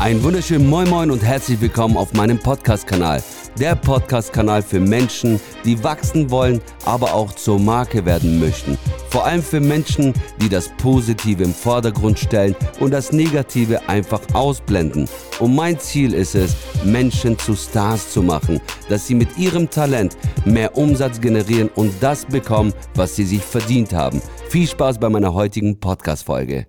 Ein wunderschönen Moin Moin und herzlich willkommen auf meinem Podcast-Kanal. Der Podcast-Kanal für Menschen, die wachsen wollen, aber auch zur Marke werden möchten. Vor allem für Menschen, die das Positive im Vordergrund stellen und das Negative einfach ausblenden. Und mein Ziel ist es, Menschen zu Stars zu machen, dass sie mit ihrem Talent mehr Umsatz generieren und das bekommen, was sie sich verdient haben. Viel Spaß bei meiner heutigen Podcast-Folge.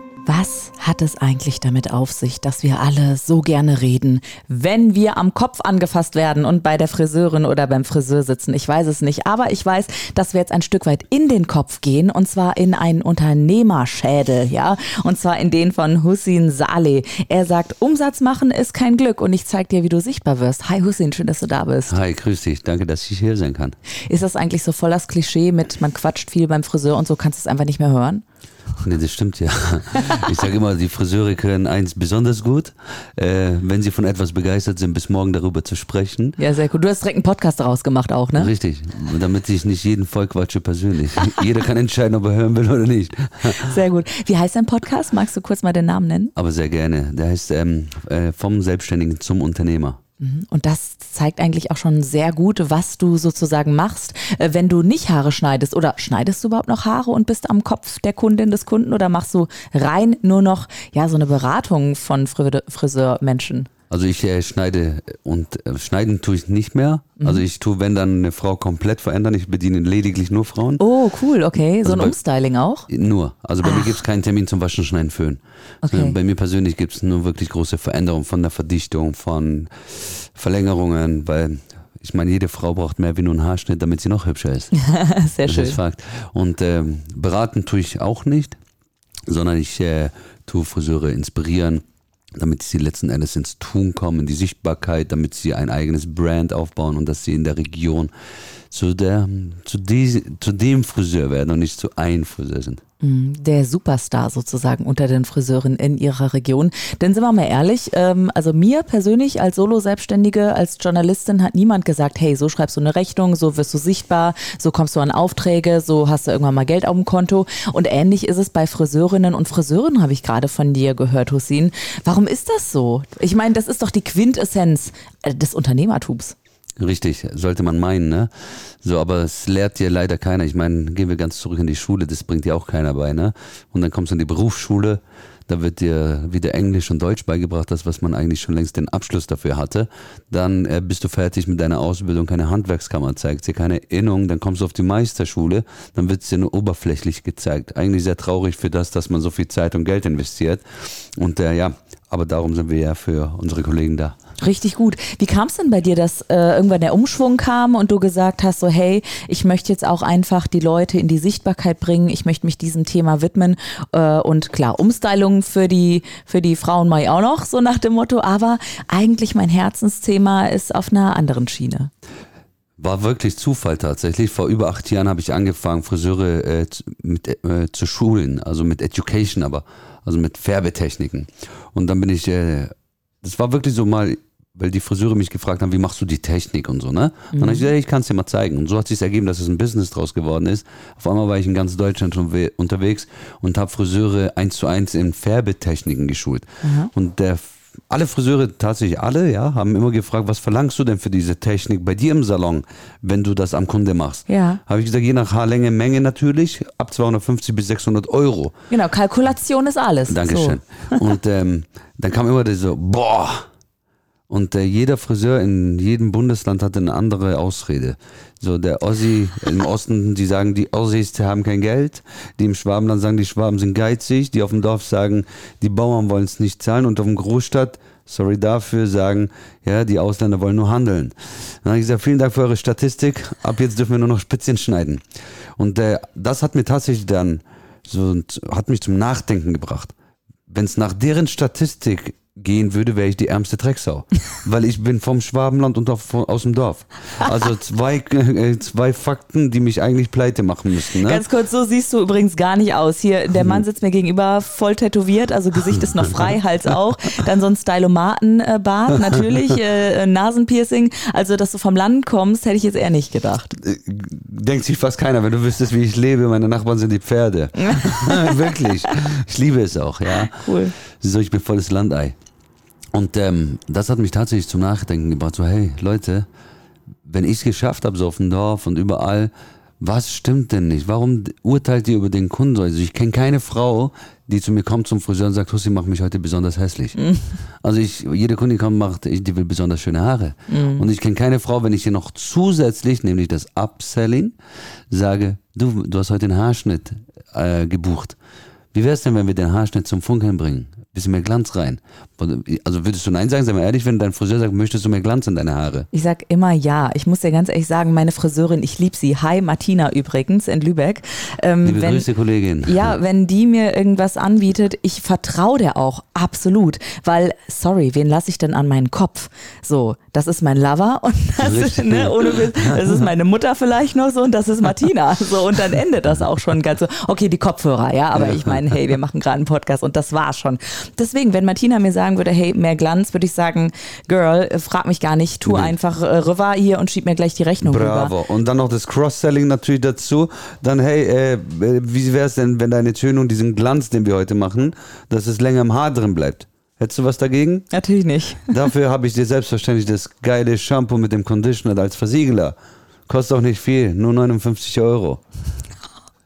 Was hat es eigentlich damit auf sich, dass wir alle so gerne reden, wenn wir am Kopf angefasst werden und bei der Friseurin oder beim Friseur sitzen? Ich weiß es nicht, aber ich weiß, dass wir jetzt ein Stück weit in den Kopf gehen und zwar in einen Unternehmerschädel, ja, und zwar in den von Hussein Saleh. Er sagt, Umsatz machen ist kein Glück und ich zeig dir, wie du sichtbar wirst. Hi Hussein, schön, dass du da bist. Hi, grüß dich. Danke, dass ich hier sein kann. Ist das eigentlich so voll das Klischee mit, man quatscht viel beim Friseur und so kannst du es einfach nicht mehr hören? Nee, das stimmt ja. Ich sage immer, die Friseure können eins besonders gut, äh, wenn sie von etwas begeistert sind, bis morgen darüber zu sprechen. Ja, sehr gut. Du hast direkt einen Podcast daraus gemacht auch, ne? Richtig, damit ich nicht jeden vollquatsche persönlich. Jeder kann entscheiden, ob er hören will oder nicht. Sehr gut. Wie heißt dein Podcast? Magst du kurz mal den Namen nennen? Aber sehr gerne. Der heißt ähm, äh, Vom Selbstständigen zum Unternehmer. Mhm. Und das zeigt eigentlich auch schon sehr gut, was du sozusagen machst, äh, wenn du nicht Haare schneidest. Oder schneidest du überhaupt noch Haare und bist am Kopf der Kundin des Kunden oder machst du rein nur noch ja so eine Beratung von Friseurmenschen? Also ich äh, schneide und äh, schneiden tue ich nicht mehr. Mhm. Also ich tue, wenn dann eine Frau komplett verändern. Ich bediene lediglich nur Frauen. Oh, cool, okay. So Also ein bei- Umstyling auch? Nur. Also bei mir gibt es keinen Termin zum Waschen, Schneiden, Föhn. Okay. Sondern Bei mir persönlich gibt es nur wirklich große Veränderungen von der Verdichtung, von Verlängerungen, weil ich meine, jede Frau braucht mehr wie nur einen Haarschnitt, damit sie noch hübscher ist. Sehr Das schön. ist Fakt. Und ähm, beraten tue ich auch nicht, sondern ich äh, tue Friseure inspirieren, damit sie letzten Endes ins Tun kommen, in die Sichtbarkeit, damit sie ein eigenes Brand aufbauen und dass sie in der Region zu, der, zu, die, zu dem Friseur werden und nicht zu einem Friseur sind. Mhm, Der Superstar sozusagen unter den Friseuren in ihrer Region. Denn sind wir mal ehrlich, ähm, also mir persönlich als Solo-Selbstständige, als Journalistin hat niemand gesagt, hey, so schreibst du eine Rechnung, so wirst du sichtbar, so kommst du an Aufträge, so hast du irgendwann mal Geld auf dem Konto. Und ähnlich ist es bei Friseurinnen und Friseuren, habe ich gerade von dir gehört, Hussein. Warum ist das so? Ich meine, das ist doch die Quintessenz äh, des Unternehmertums. Richtig, sollte man meinen, ne? So, aber es lehrt dir leider keiner. Ich meine, gehen wir ganz zurück in die Schule, das bringt dir auch keiner bei, ne? Und dann kommst du in die Berufsschule, da wird dir wieder Englisch und Deutsch beigebracht, das, was man eigentlich schon längst den Abschluss dafür hatte. Dann äh, bist du fertig mit deiner Ausbildung, keine Handwerkskammer zeigt dir keine Erinnerung, dann kommst du auf die Meisterschule, dann wird es dir nur oberflächlich gezeigt. Eigentlich sehr traurig für das, dass man so viel Zeit und Geld investiert. Und äh, ja, aber darum sind wir ja für unsere Kollegen da. Richtig gut. Wie kam es denn bei dir, dass äh, irgendwann der Umschwung kam und du gesagt hast, so hey, ich möchte jetzt auch einfach die Leute in die Sichtbarkeit bringen, ich möchte mich diesem Thema widmen äh, und klar, Umstylung für die, für die Frauen mache ich auch noch, so nach dem Motto, aber eigentlich mein Herzensthema ist auf einer anderen Schiene. War wirklich Zufall tatsächlich. Vor über acht Jahren habe ich angefangen, Friseure äh, mit, äh, zu schulen, also mit Education, aber also mit Färbetechniken. Und dann bin ich, äh, das war wirklich so mal, weil die Friseure mich gefragt haben, wie machst du die Technik und so, ne? Dann habe ich gesagt, hey, ich kann es dir mal zeigen. Und so hat sich ergeben, dass es ein Business draus geworden ist. Auf einmal war ich in ganz Deutschland schon we- unterwegs und habe Friseure eins zu eins in Färbetechniken geschult. Und der alle Friseure, tatsächlich alle, ja, haben immer gefragt, was verlangst du denn für diese Technik bei dir im Salon, wenn du das am Kunde machst? Ja. Habe ich gesagt, je nach Haarlänge, Menge natürlich, ab 250 bis 600 Euro. Genau, Kalkulation ist alles. Dankeschön. Und ähm, dann kam immer so, boah. Und äh, jeder Friseur in jedem Bundesland hatte eine andere Ausrede. So der Ossi im Osten, die sagen, die Ossis haben kein Geld. Die im Schwabenland sagen, die Schwaben sind geizig. Die auf dem Dorf sagen, die Bauern wollen es nicht zahlen. Und auf dem Großstadt, sorry dafür, sagen, ja, die Ausländer wollen nur handeln. Dann habe ich gesagt, vielen Dank für eure Statistik. Ab jetzt dürfen wir nur noch Spitzchen schneiden. Und äh, das hat mir tatsächlich dann so hat mich zum Nachdenken gebracht. Wenn es nach deren Statistik gehen würde, wäre ich die ärmste Drecksau. Weil ich bin vom Schwabenland und auf, aus dem Dorf. Also zwei, äh, zwei Fakten, die mich eigentlich pleite machen müssten. Ne? Ganz kurz, so siehst du übrigens gar nicht aus. Hier, der Mann sitzt mir gegenüber, voll tätowiert, also Gesicht ist noch frei, Hals auch. Dann so ein Stylomatenbart, natürlich, äh, Nasenpiercing. Also, dass du vom Land kommst, hätte ich jetzt eher nicht gedacht. Äh, denkt sich fast keiner, wenn du wüsstest, wie ich lebe. Meine Nachbarn sind die Pferde. Wirklich. Ich liebe es auch, ja. Cool. So, ich bin volles Landei. Und ähm, das hat mich tatsächlich zum Nachdenken gebracht. So, hey, Leute, wenn ich es geschafft habe, so auf dem Dorf und überall, was stimmt denn nicht? Warum urteilt ihr über den Kunden? Also ich kenne keine Frau, die zu mir kommt zum Friseur und sagt, Hussi, mach mich heute besonders hässlich. Mm. Also ich, jede Kundin kommt, macht, die will besonders schöne Haare. Mm. Und ich kenne keine Frau, wenn ich ihr noch zusätzlich, nämlich das Upselling, sage, du, du hast heute den Haarschnitt äh, gebucht. Wie wäre es denn, wenn wir den Haarschnitt zum Funkeln bringen? Bisschen mehr Glanz rein. Also würdest du Nein sagen? Sei mal ehrlich, wenn dein Friseur sagt, möchtest du mehr Glanz in deine Haare? Ich sag immer ja. Ich muss dir ganz ehrlich sagen, meine Friseurin, ich liebe sie. Hi, Martina übrigens in Lübeck. Ähm, Liebe wenn, Grüße, Kollegin. Ja, wenn die mir irgendwas anbietet, ich vertraue der auch, absolut. Weil, sorry, wen lasse ich denn an meinen Kopf? So, das ist mein Lover und das ist, ne, ohne das ist meine Mutter vielleicht noch so und das ist Martina. So, und dann endet das auch schon ganz so. Okay, die Kopfhörer, ja, aber ich meine, hey, wir machen gerade einen Podcast und das war's schon. Deswegen, wenn Martina mir sagen würde, hey, mehr Glanz, würde ich sagen, Girl, frag mich gar nicht, tu nee. einfach äh, rüber hier und schieb mir gleich die Rechnung Bravo. rüber. Und dann noch das Cross-Selling natürlich dazu. Dann, hey, äh, wie wäre es denn, wenn deine Tönung, diesen Glanz, den wir heute machen, dass es länger im Haar drin bleibt? Hättest du was dagegen? Natürlich nicht. Dafür habe ich dir selbstverständlich das geile Shampoo mit dem Conditioner als Versiegler. Kostet auch nicht viel, nur 59 Euro.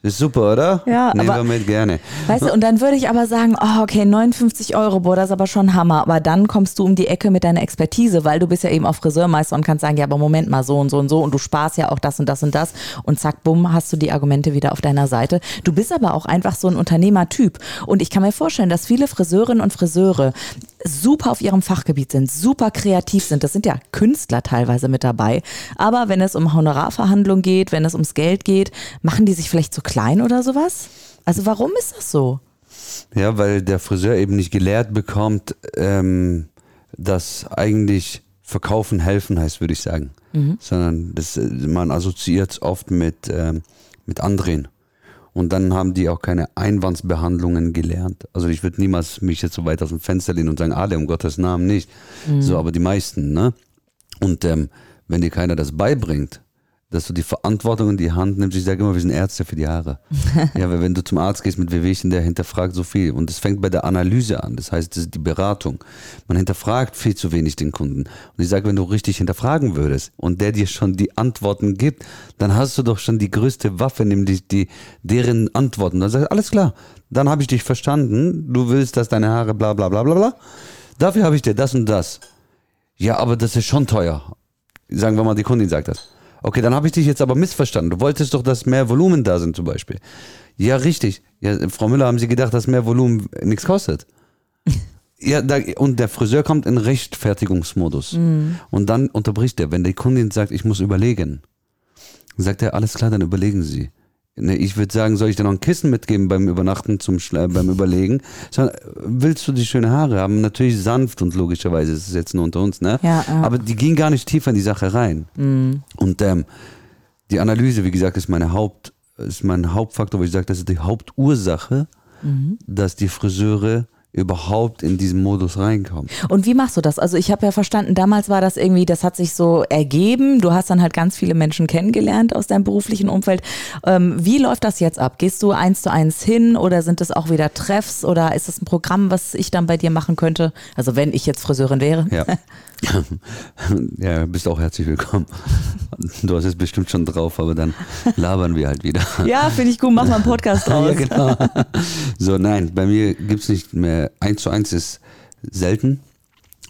Ist super, oder? Ja, Nehmen aber, wir mit gerne. Weißt du, und dann würde ich aber sagen, oh, okay, 59 Euro, boah, das ist aber schon Hammer. Aber dann kommst du um die Ecke mit deiner Expertise, weil du bist ja eben auch Friseurmeister und kannst sagen, ja, aber Moment mal, so und so und so und du sparst ja auch das und das und das und zack, bumm, hast du die Argumente wieder auf deiner Seite. Du bist aber auch einfach so ein Unternehmertyp und ich kann mir vorstellen, dass viele Friseurinnen und Friseure super auf ihrem Fachgebiet sind, super kreativ sind. Das sind ja Künstler teilweise mit dabei. Aber wenn es um Honorarverhandlungen geht, wenn es ums Geld geht, machen die sich vielleicht zu klein oder sowas? Also warum ist das so? Ja, weil der Friseur eben nicht gelehrt bekommt, ähm, dass eigentlich verkaufen helfen heißt, würde ich sagen. Mhm. Sondern das, man assoziiert es oft mit, ähm, mit anderen. Und dann haben die auch keine Einwandsbehandlungen gelernt. Also ich würde niemals mich jetzt so weit aus dem Fenster lehnen und sagen, alle um Gottes Namen nicht. Mhm. So, aber die meisten, ne? Und ähm, wenn dir keiner das beibringt, dass du die Verantwortung in die Hand nimmst. Ich sage immer, wir sind Ärzte für die Haare. ja, weil wenn du zum Arzt gehst mit Wehwehchen, der hinterfragt so viel. Und das fängt bei der Analyse an. Das heißt, das ist die Beratung. Man hinterfragt viel zu wenig den Kunden. Und ich sage, wenn du richtig hinterfragen würdest und der dir schon die Antworten gibt, dann hast du doch schon die größte Waffe, nämlich die, deren Antworten. Dann sagst du, alles klar, dann habe ich dich verstanden. Du willst, dass deine Haare bla bla bla bla bla. Dafür habe ich dir das und das. Ja, aber das ist schon teuer. Sagen wir mal, die Kundin sagt das. Okay, dann habe ich dich jetzt aber missverstanden. Du wolltest doch, dass mehr Volumen da sind zum Beispiel. Ja, richtig. Ja, Frau Müller, haben Sie gedacht, dass mehr Volumen nichts kostet? ja, da, und der Friseur kommt in Rechtfertigungsmodus. Mhm. Und dann unterbricht er, wenn die Kundin sagt, ich muss überlegen. Sagt er, alles klar, dann überlegen Sie. Ne, ich würde sagen, soll ich dir noch ein Kissen mitgeben beim Übernachten, zum Schla beim Überlegen? Sondern, willst du die schöne Haare haben? Natürlich sanft und logischerweise ist es jetzt nur unter uns, ne? Ja, ja. Aber die ging gar nicht tiefer in die Sache rein. Mhm. Und ähm, die Analyse, wie gesagt, ist meine Haupt, ist mein Hauptfaktor, wo ich sage, das ist die Hauptursache, mhm. dass die Friseure überhaupt in diesen Modus reinkommen. Und wie machst du das? Also ich habe ja verstanden, damals war das irgendwie, das hat sich so ergeben. Du hast dann halt ganz viele Menschen kennengelernt aus deinem beruflichen Umfeld. Ähm, wie läuft das jetzt ab? Gehst du eins zu eins hin oder sind es auch wieder Treffs oder ist das ein Programm, was ich dann bei dir machen könnte? Also wenn ich jetzt Friseurin wäre. Ja. ja, bist auch herzlich willkommen. Du hast es bestimmt schon drauf, aber dann labern wir halt wieder. Ja, finde ich gut, mach mal einen Podcast draus. ja, genau. So, nein, bei mir gibt es nicht mehr, eins zu eins ist selten,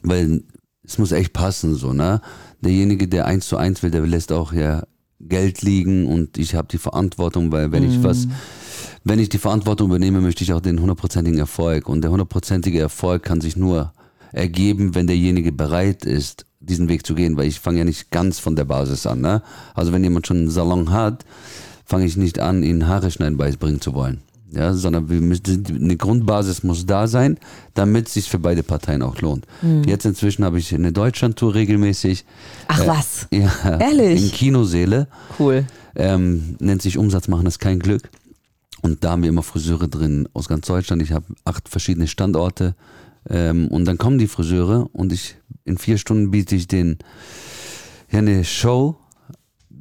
weil es muss echt passen, so, ne? Derjenige, der eins zu eins will, der lässt auch ja Geld liegen und ich habe die Verantwortung, weil wenn mm. ich was, wenn ich die Verantwortung übernehme, möchte ich auch den hundertprozentigen Erfolg und der hundertprozentige Erfolg kann sich nur ergeben, wenn derjenige bereit ist, diesen Weg zu gehen, weil ich fange ja nicht ganz von der Basis an. Ne? Also wenn jemand schon einen Salon hat, fange ich nicht an, ihn Haare schneiden beibringen zu wollen. Ja, sondern wir müssen, eine Grundbasis muss da sein, damit es sich für beide Parteien auch lohnt. Mhm. Jetzt inzwischen habe ich eine Deutschlandtour regelmäßig. Ach Äh, was. Ja, Ehrlich? In Kinoseele. Cool. Ähm, nennt sich Umsatz machen ist kein Glück. Und da haben wir immer Friseure drin aus ganz Deutschland. Ich habe acht verschiedene Standorte. Ähm, und dann kommen die Friseure und ich in vier Stunden biete ich denen ja eine Show,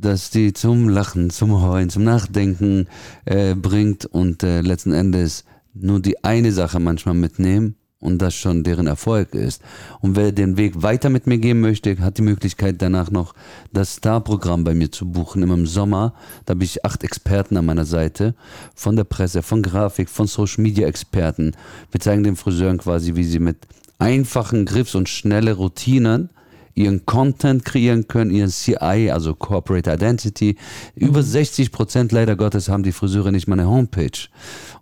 dass die zum Lachen, zum Heulen, zum Nachdenken äh, bringt und äh, letzten Endes nur die eine Sache manchmal mitnehmen und das schon deren Erfolg ist. Und wer den Weg weiter mit mir gehen möchte, hat die Möglichkeit danach noch das Star-Programm bei mir zu buchen. Immer im Sommer, da habe ich acht Experten an meiner Seite, von der Presse, von Grafik, von Social-Media-Experten. Wir zeigen den Friseuren quasi, wie sie mit einfachen Griffs und schnelle Routinen ihren Content kreieren können, ihren CI, also Corporate Identity. Über 60 Prozent leider Gottes haben die Friseure nicht mal eine Homepage.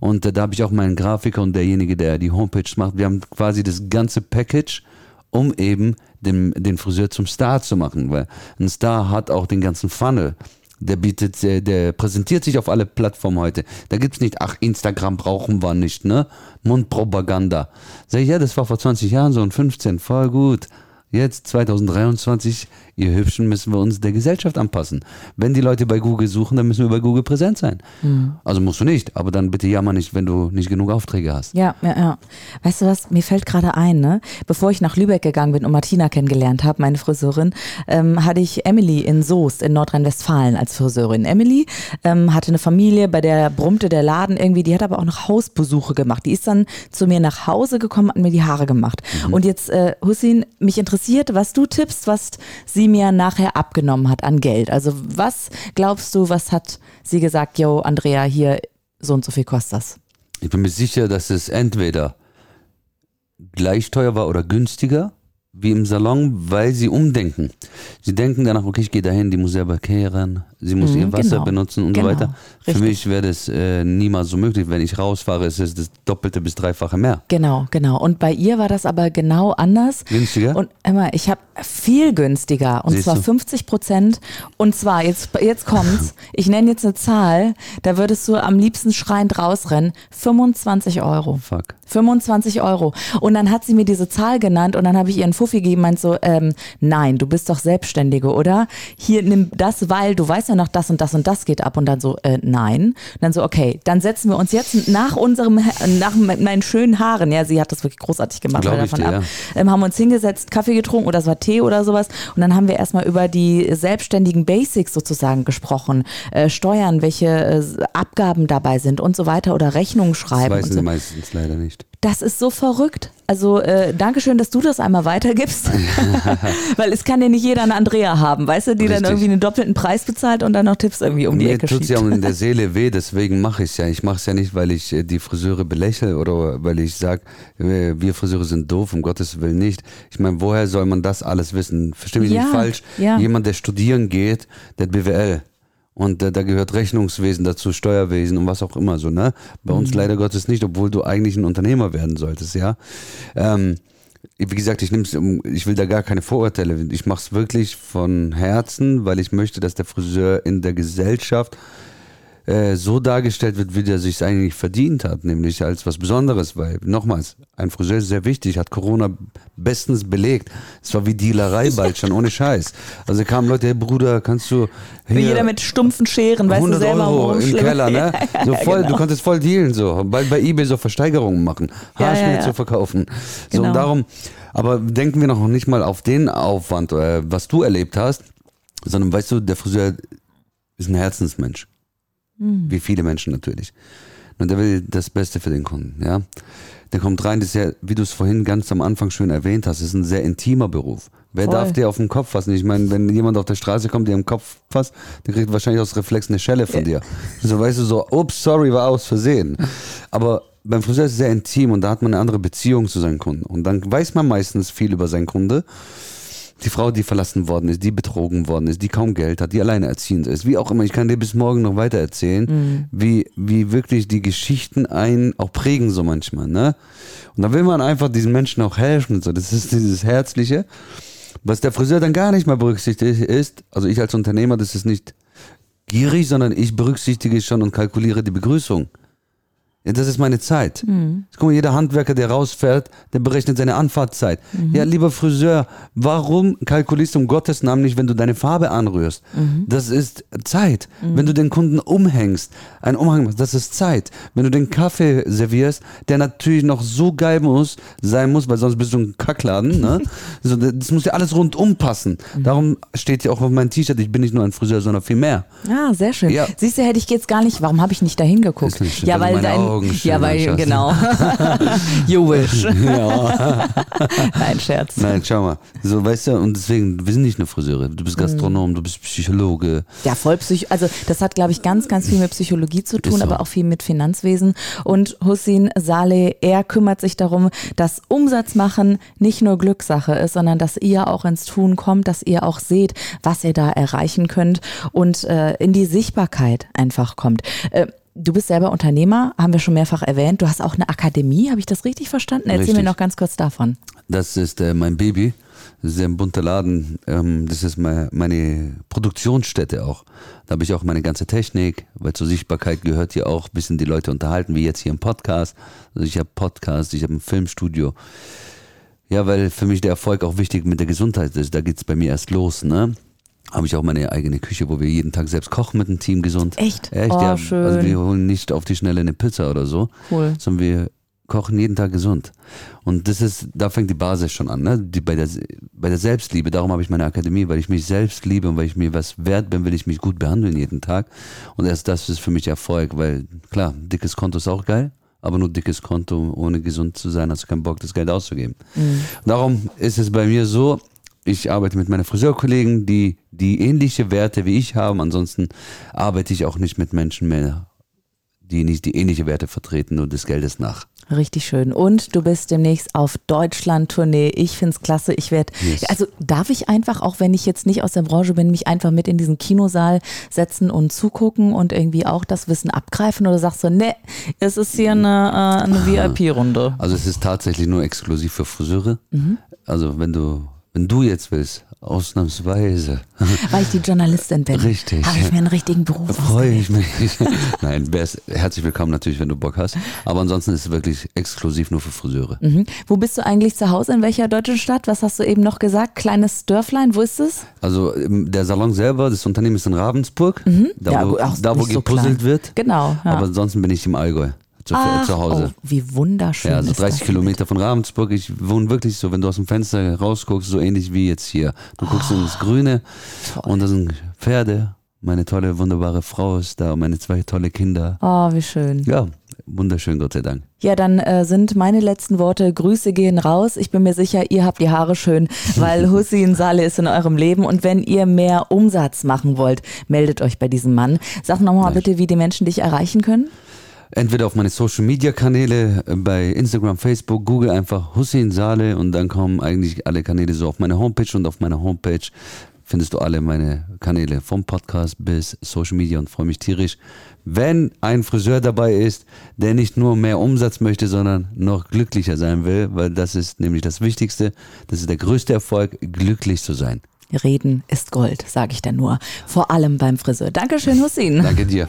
Und äh, da habe ich auch meinen Grafiker und derjenige, der die Homepage macht. Wir haben quasi das ganze Package, um eben den, den Friseur zum Star zu machen. Weil ein Star hat auch den ganzen Funnel. Der bietet, der, der präsentiert sich auf alle Plattformen heute. Da gibt's nicht, ach, Instagram brauchen wir nicht, ne? Mundpropaganda. Sag ich, ja, das war vor 20 Jahren so und 15, voll gut. Jetzt 2023, ihr Hübschen, müssen wir uns der Gesellschaft anpassen. Wenn die Leute bei Google suchen, dann müssen wir bei Google präsent sein. Also musst du nicht, aber dann bitte jammer nicht, wenn du nicht genug Aufträge hast. Ja, ja, ja. Weißt du was, mir fällt gerade ein, ne? Bevor ich nach Lübeck gegangen bin und Martina kennengelernt habe, meine Friseurin, ähm, hatte ich Emily in Soest in Nordrhein-Westfalen als Friseurin. Emily ähm, hatte eine Familie, bei der brummte der Laden irgendwie, die hat aber auch noch Hausbesuche gemacht. Die ist dann zu mir nach Hause gekommen, hat mir die Haare gemacht. Und jetzt, äh, Hussein, mich interessiert, was du tippst, was sie mir nachher abgenommen hat an Geld. Also was glaubst du, was hat sie gesagt, yo, Andrea, hier so und so viel kostet das? Ich bin mir sicher, dass es entweder gleich teuer war oder günstiger wie im Salon, weil sie umdenken. Sie denken danach, okay, ich gehe dahin, die muss selber kehren, sie muss Mhm, ihr Wasser genau. benutzen und Genau, so weiter. Für richtig. mich wäre das äh, niemals so möglich. Wenn ich rausfahre, ist es das Doppelte bis Dreifache mehr. Genau, genau. Und bei ihr war das aber genau anders. Günstiger? Und immer, ich habe viel günstiger. Und Siehst zwar du? 50 Prozent. Und zwar, jetzt, jetzt kommt's. Ich nenne jetzt eine Zahl, da würdest du am liebsten schreiend rausrennen. 25 Euro. Fuck. 25 Euro. Und dann hat sie mir diese Zahl genannt und dann habe ich ihr einen Fuffi gegeben, meint so, ähm, nein, du bist doch Selbstständige, oder? Hier, nimm das, weil du weißt ja noch, das und das und das geht ab. Und dann so, äh, nein. Und dann so, okay, dann setzen wir uns jetzt nach unserem, nach meinen schönen Haaren, ja, sie hat das wirklich großartig gemacht, weil davon dir, ab, ähm, haben uns hingesetzt, Kaffee getrunken oder es war Tee oder sowas. Und dann haben wir erstmal über die selbstständigen Basics sozusagen gesprochen. Äh, Steuern, welche äh, Abgaben dabei sind und so weiter oder Rechnungen Das schreiben. weißen und so. sie meistens leider nicht. Das ist so verrückt. Also äh, Dankeschön, dass du das einmal weitergibst. Weil es kann ja nicht jeder eine Andrea haben, weißt du, die dann Richtig. irgendwie einen doppelten Preis bezahlt und dann noch Tipps irgendwie um die Mir Ecke tut es schiebt. ja auch in der Seele weh, deswegen mache ich es ja. Ich mache es ja nicht, weil ich äh, die Friseure belächle oder weil ich sage, wir Friseure sind doof, um Gottes Willen nicht. Ich meine, woher soll man das alles wissen? Versteh mich Ja, nicht falsch. ja. Jemand, der studieren geht, der hat BWL. Und äh, da gehört Rechnungswesen dazu, Steuerwesen und was auch immer so, ne? Bei Mhm. uns leider Gottes nicht, obwohl du eigentlich ein Unternehmer werden solltest, ja. Ähm, wie gesagt, ich nehm's, ich will da gar keine Vorurteile. Ich mache es wirklich von Herzen, weil ich möchte, dass der Friseur in der Gesellschaft äh, so dargestellt wird, wie der sich eigentlich verdient hat, nämlich als was Besonderes, weil nochmals, ein Friseur ist sehr wichtig, hat Corona bestens belegt. Es war wie Dealerei bald schon, ohne Scheiß. Also kamen Leute, hey Bruder, kannst du Wie hier jeder mit stumpfen Scheren, weißt du 100 selber Euro im. Keller, ne? Ja, So ja, voll, genau. du konntest voll dealen, so. Bald bei Ebay so Versteigerungen machen, Ja, Haarschnitte ja, ja. zu verkaufen. So, Genau. und darum, aber denken wir noch nicht mal auf den Aufwand, äh, was du erlebt hast, sondern weißt du, der Friseur ist ein Herzensmensch. Hm. Wie viele Menschen natürlich. Und der will das Beste für den Kunden, ja. Der kommt rein, das ist ja, wie du es vorhin ganz am Anfang schön erwähnt hast, ist ein sehr intimer Beruf. Wer Voll. darf dir auf den Kopf fassen? Ich meine, wenn jemand auf der Straße kommt, dir am Kopf fasst, der kriegt wahrscheinlich aus Reflex eine Schelle von dir. So weißt du, so, ups, sorry, war aus Versehen. Aber beim Friseur ist es sehr intim und da hat man eine andere Beziehung zu seinen Kunden. Und dann weiß man meistens viel über seinen Kunde. Die Frau, die verlassen worden ist, die betrogen worden ist, die kaum Geld hat, die alleine erziehend ist, wie auch immer. Ich kann dir bis morgen noch weiter erzählen, wie, wie wirklich die Geschichten einen auch prägen so manchmal. Ne? Und da will man einfach diesen Menschen auch helfen. So. Das ist dieses Herzliche. Was der Friseur dann gar nicht mal berücksichtigt ist, also ich als Unternehmer, das ist nicht gierig, sondern ich berücksichtige schon und kalkuliere die Begrüßung. Ja, das ist meine Zeit. Mhm. Guck mal, jeder Handwerker, der rausfährt, der berechnet seine Anfahrtzeit. Mhm. Ja, lieber Friseur, warum kalkulierst du um Gottes Namen nicht, wenn du deine Farbe anrührst? Mhm. Das ist Zeit. Wenn du den Kunden umhängst, ein Umhang machst, das ist Zeit. Wenn du den Kaffee servierst, der natürlich noch so geil muss, sein muss, weil sonst bist du ein Kackladen. Ne? so, das muss ja alles rundum passen. Mhm. Darum steht ja auch auf meinem T-Shirt, ich bin nicht nur ein Friseur, sondern viel mehr. Ah, sehr schön. Ja. Siehst du, hätte ich jetzt gar nicht, warum habe ich nicht dahin geguckt? Ist nicht schön, ja, weil dein, Augen schön ja, weil, genau. you wish. Ja. Nein, Scherz. Nein, schau mal. So, weißt du, und deswegen, wir sind nicht nur Friseure. Du Mhm. bist Gastronom, du bist Psychologe. Ja, voll Psych also das hat, glaube ich, ganz, ganz viel mit Psychologie zu tun, so. aber auch viel mit Finanzwesen. Und Hussein Saleh, er kümmert sich darum, dass Umsatz machen nicht nur Glückssache ist, sondern dass ihr auch ins Tun kommt, dass ihr auch seht, was ihr da erreichen könnt und äh, in die Sichtbarkeit einfach kommt. Äh, Du bist selber Unternehmer, haben wir schon mehrfach erwähnt. Du hast auch eine Akademie, habe ich das richtig verstanden? Erzähl Richtig. mir noch ganz kurz davon. Das ist äh, mein Baby. Das ist ein bunter Laden. Ähm, das ist meine, meine Produktionsstätte auch. Da habe ich auch meine ganze Technik, weil zur Sichtbarkeit gehört hier auch ein bisschen die Leute unterhalten, wie jetzt hier im Podcast. Also ich habe Podcast, ich habe ein Filmstudio. Ja, weil für mich der Erfolg auch wichtig mit der Gesundheit ist. Da geht's bei mir erst los, ne? Habe ich auch meine eigene Küche, wo wir jeden Tag selbst kochen mit dem Team gesund. Echt? Echt, Oh, ja. schön. Also wir holen nicht auf die Schnelle eine Pizza oder so, Cool. sondern wir kochen jeden Tag gesund. Und das ist, da fängt die Basis schon an, ne? Die, bei, der, bei der Selbstliebe. Darum habe ich meine Akademie, weil ich mich selbst liebe und weil ich mir was wert bin, will ich mich gut behandeln jeden Tag. Und erst das ist für mich Erfolg, weil klar, dickes Konto ist auch geil. Aber nur dickes Konto, ohne gesund zu sein, hast du keinen Bock, das Geld auszugeben. Darum ist es bei mir so, ich arbeite mit meinen Friseurkollegen, die die ähnliche Werte wie ich haben. Ansonsten arbeite ich auch nicht mit Menschen mehr, die nicht die ähnliche Werte vertreten, nur des Geldes nach. Richtig schön. Und du bist demnächst auf Deutschland-Tournee. Ich find's klasse. Ich werde, Yes. also darf ich einfach, auch wenn ich jetzt nicht aus der Branche bin, mich einfach mit in diesen Kinosaal setzen und zugucken und irgendwie auch das Wissen abgreifen? Oder sagst du, ne, es ist hier eine, äh, eine VIP-Runde? Also es ist tatsächlich nur exklusiv für Friseure. Also wenn du, wenn du jetzt willst, ausnahmsweise, Weil ich die Journalistin bin. Richtig. Habe ich mir einen richtigen Beruf freue ich mich. Nein, herzlich willkommen natürlich, wenn du Bock hast. Aber ansonsten ist es wirklich exklusiv nur für Friseure. Mhm. Wo bist du eigentlich zu Hause? In welcher deutschen Stadt? Was hast du eben noch gesagt? Kleines Dörflein, wo ist es? Also der Salon selber, das Unternehmen ist in Ravensburg, da, Ja, wo, gut, da wo so gepuzzelt klein. wird. Genau. Ja. Aber ansonsten bin ich im Allgäu zu, Ach, zu Hause. Oh, wie wunderschön. Ja, also ist 30 das Kilometer von Ravensburg. Ich wohne wirklich so, wenn du aus dem Fenster rausguckst, so ähnlich wie jetzt hier. Du guckst ins Grüne und da sind Pferde. Meine tolle, wunderbare Frau ist da, meine zwei tolle Kinder. Oh, wie schön. Ja, wunderschön, Gott sei Dank. Ja, dann äh, sind meine letzten Worte, Grüße gehen raus. Ich bin mir sicher, ihr habt die Haare schön, weil Hussein Saleh ist in eurem Leben. Und wenn ihr mehr Umsatz machen wollt, meldet euch bei diesem Mann. Sag nochmal bitte, wie die Menschen dich erreichen können. Entweder auf meine Social Media Kanäle, äh, bei Instagram, Facebook, Google einfach Hussein Saleh und dann kommen eigentlich alle Kanäle so auf meine Homepage und auf meiner Homepage findest du alle meine Kanäle vom Podcast bis Social Media und freue mich tierisch, wenn ein Friseur dabei ist, der nicht nur mehr Umsatz möchte, sondern noch glücklicher sein will, weil das ist nämlich das Wichtigste, das ist der größte Erfolg, glücklich zu sein. Reden ist Gold, sage ich dann nur. Vor allem beim Friseur. Dankeschön, Hussein. Danke dir.